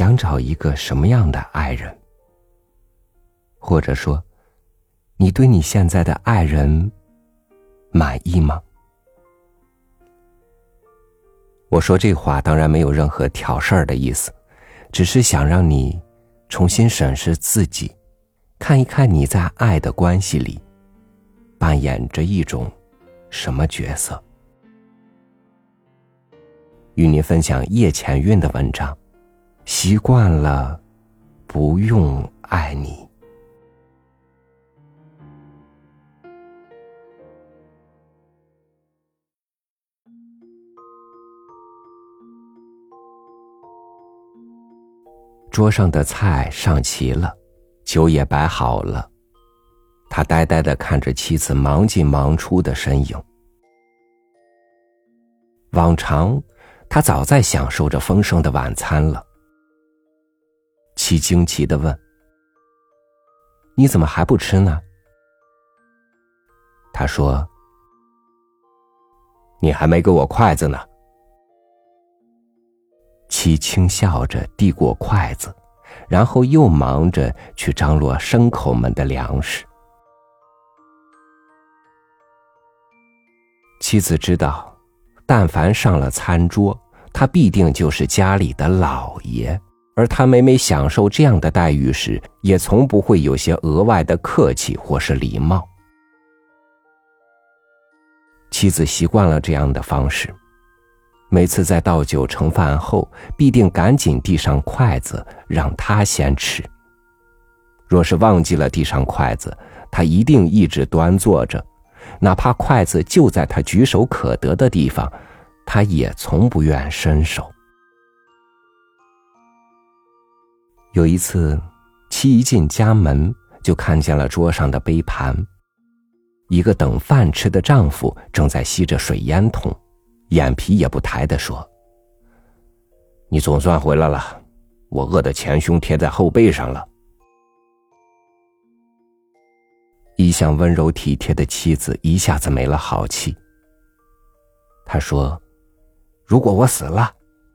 想找一个什么样的爱人？或者说，你对你现在的爱人满意吗？我说这话当然没有任何挑事儿的意思，只是想让你重新审视自己，看一看你在爱的关系里扮演着一种什么角色。与您分享叶浅韵的文章，习惯了不用爱你。桌上的菜上齐了，酒也摆好了。他呆呆的看着妻子忙进忙出的身影。往常，他早在享受着丰盛的晚餐了。妻惊奇的问：“你怎么还不吃呢？”他说：“你还没给我筷子呢。”妻轻笑着递过筷子，然后又忙着去张罗牲口们的粮食。妻子知道，但凡上了餐桌，他必定就是家里的老爷，而他每每享受这样的待遇时，也从不会有些额外的客气或是礼貌。妻子习惯了这样的方式。每次在倒酒盛饭后，必定赶紧递上筷子，让他先吃。若是忘记了递上筷子，他一定一直端坐着，哪怕筷子就在他举手可得的地方，他也从不愿伸手。有一次，妻一进家门，就看见了桌上的杯盘，一个等饭吃的丈夫正在吸着水烟筒。眼皮也不抬的说：“你总算回来了，我饿得前胸贴在后背上了。”一向温柔体贴的妻子一下子没了好气。他说：“如果我死了，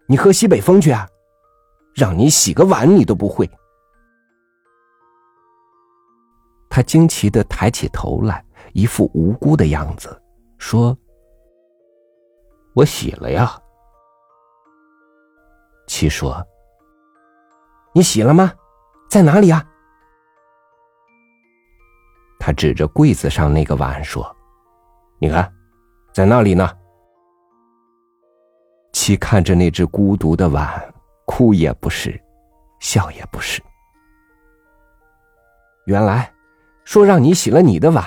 你喝西北风去啊！让你洗个碗你都不会。”他惊奇的抬起头来，一副无辜的样子，说。我洗了呀。七说：“你洗了吗？在哪里啊？”他指着柜子上那个碗说：“你看，在那里呢。”七看着那只孤独的碗，哭也不是，笑也不是。原来，说让你洗了你的碗，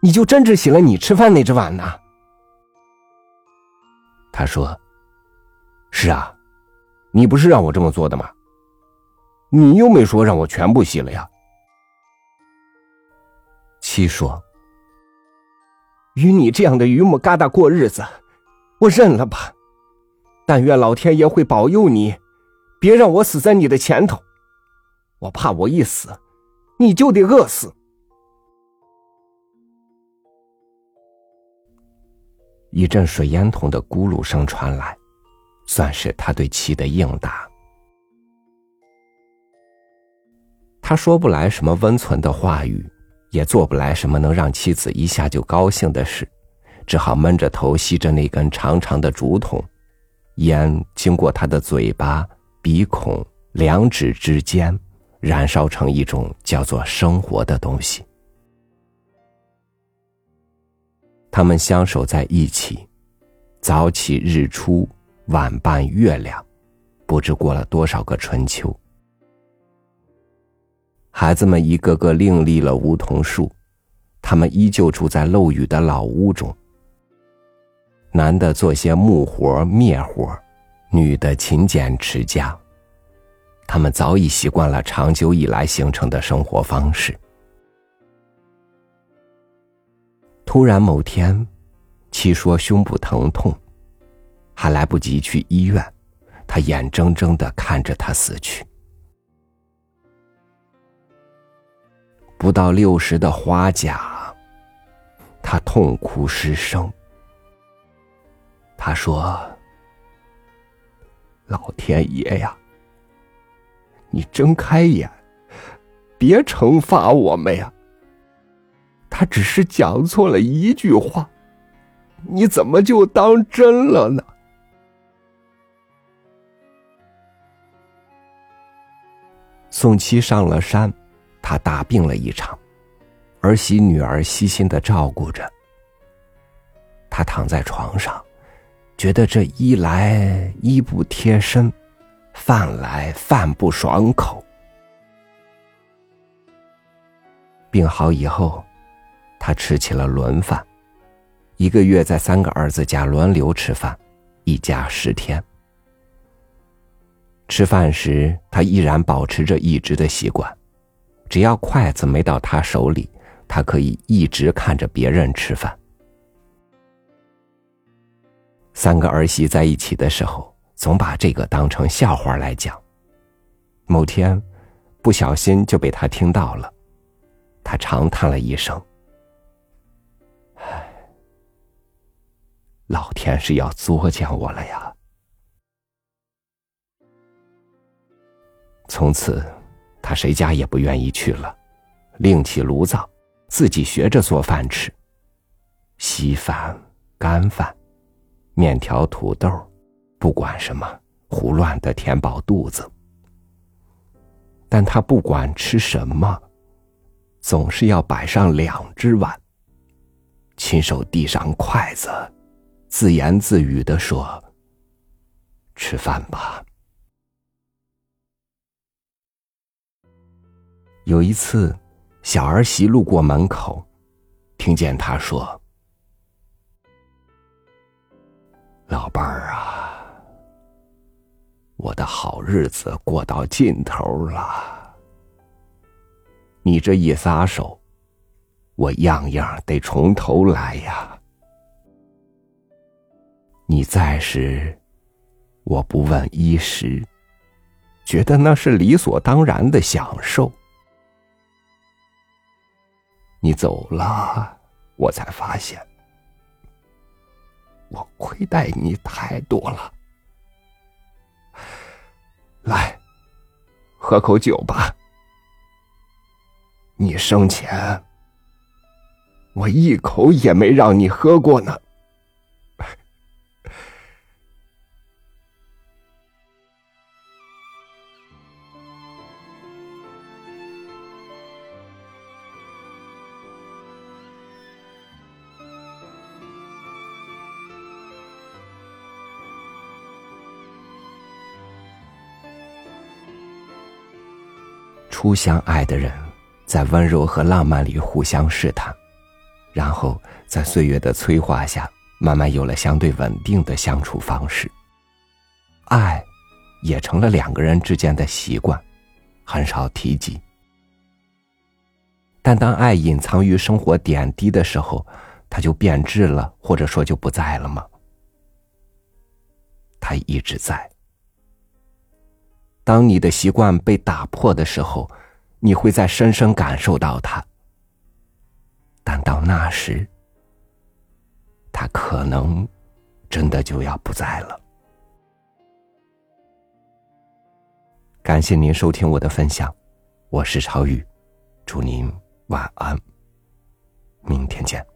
你就真只洗了你吃饭那只碗呢。他说：“是啊，你不是让我这么做的吗？你又没说让我全部洗了呀。”七说：“与你这样的榆木疙瘩过日子，我认了吧。但愿老天爷会保佑你，别让我死在你的前头。我怕我一死，你就得饿死。”一阵水烟筒的咕噜声传来，算是他对妻的应答。他说不来什么温存的话语，也做不来什么能让妻子一下就高兴的事，只好闷着头吸着那根长长的竹筒，烟经过他的嘴巴、鼻孔、两指之间，燃烧成一种叫做生活的东西。他们相守在一起，早起日出，晚伴月亮，不知过了多少个春秋。孩子们一个个另立了梧桐树，他们依旧住在漏雨的老屋中。男的做些木活灭活，女的勤俭持家。他们早已习惯了长久以来形成的生活方式。突然某天，七说胸部疼痛，还来不及去医院，他眼睁睁的看着他死去。不到六十的花甲，他痛哭失声。他说：“老天爷呀，你睁开眼，别惩罚我们呀。他只是讲错了一句话，你怎么就当真了呢？宋七上了山，他大病了一场，儿媳女儿悉心的照顾着。他躺在床上，觉得这衣来衣不贴身，饭来饭不爽口。病好以后，他吃起了轮饭，一个月在三个儿子家轮流吃饭，一家十天。吃饭时，他依然保持着一直的习惯，只要筷子没到他手里，他可以一直看着别人吃饭。三个儿媳在一起的时候，总把这个当成笑话来讲。某天，不小心就被他听到了，他长叹了一声：“唉，老天是要作践我了呀。”从此，他谁家也不愿意去了，另起炉灶，自己学着做饭吃。稀饭、干饭、面条、土豆，不管什么，胡乱的填饱肚子。但他不管吃什么，总是要摆上两只碗，亲手递上筷子，自言自语的说：“吃饭吧。”有一次，小儿媳路过门口，听见他说：“老伴儿啊，我的好日子过到尽头了。你这一撒手，我样样得从头来呀。你在时，我不问衣食，觉得那是理所当然的享受。”你走了，我才发现，我亏待你太多了。来，喝口酒吧。你生前，我一口也没让你喝过呢。初相爱的人，在温柔和浪漫里互相试探，然后在岁月的催化下，慢慢有了相对稳定的相处方式。爱，也成了两个人之间的习惯，很少提及。但当爱隐藏于生活点滴的时候，它就变质了，或者说就不在了吗？它一直在。当你的习惯被打破的时候，你会在深深感受到它。但到那时，它可能真的就要不在了。感谢您收听我的分享，我是超宇，祝您晚安，明天见。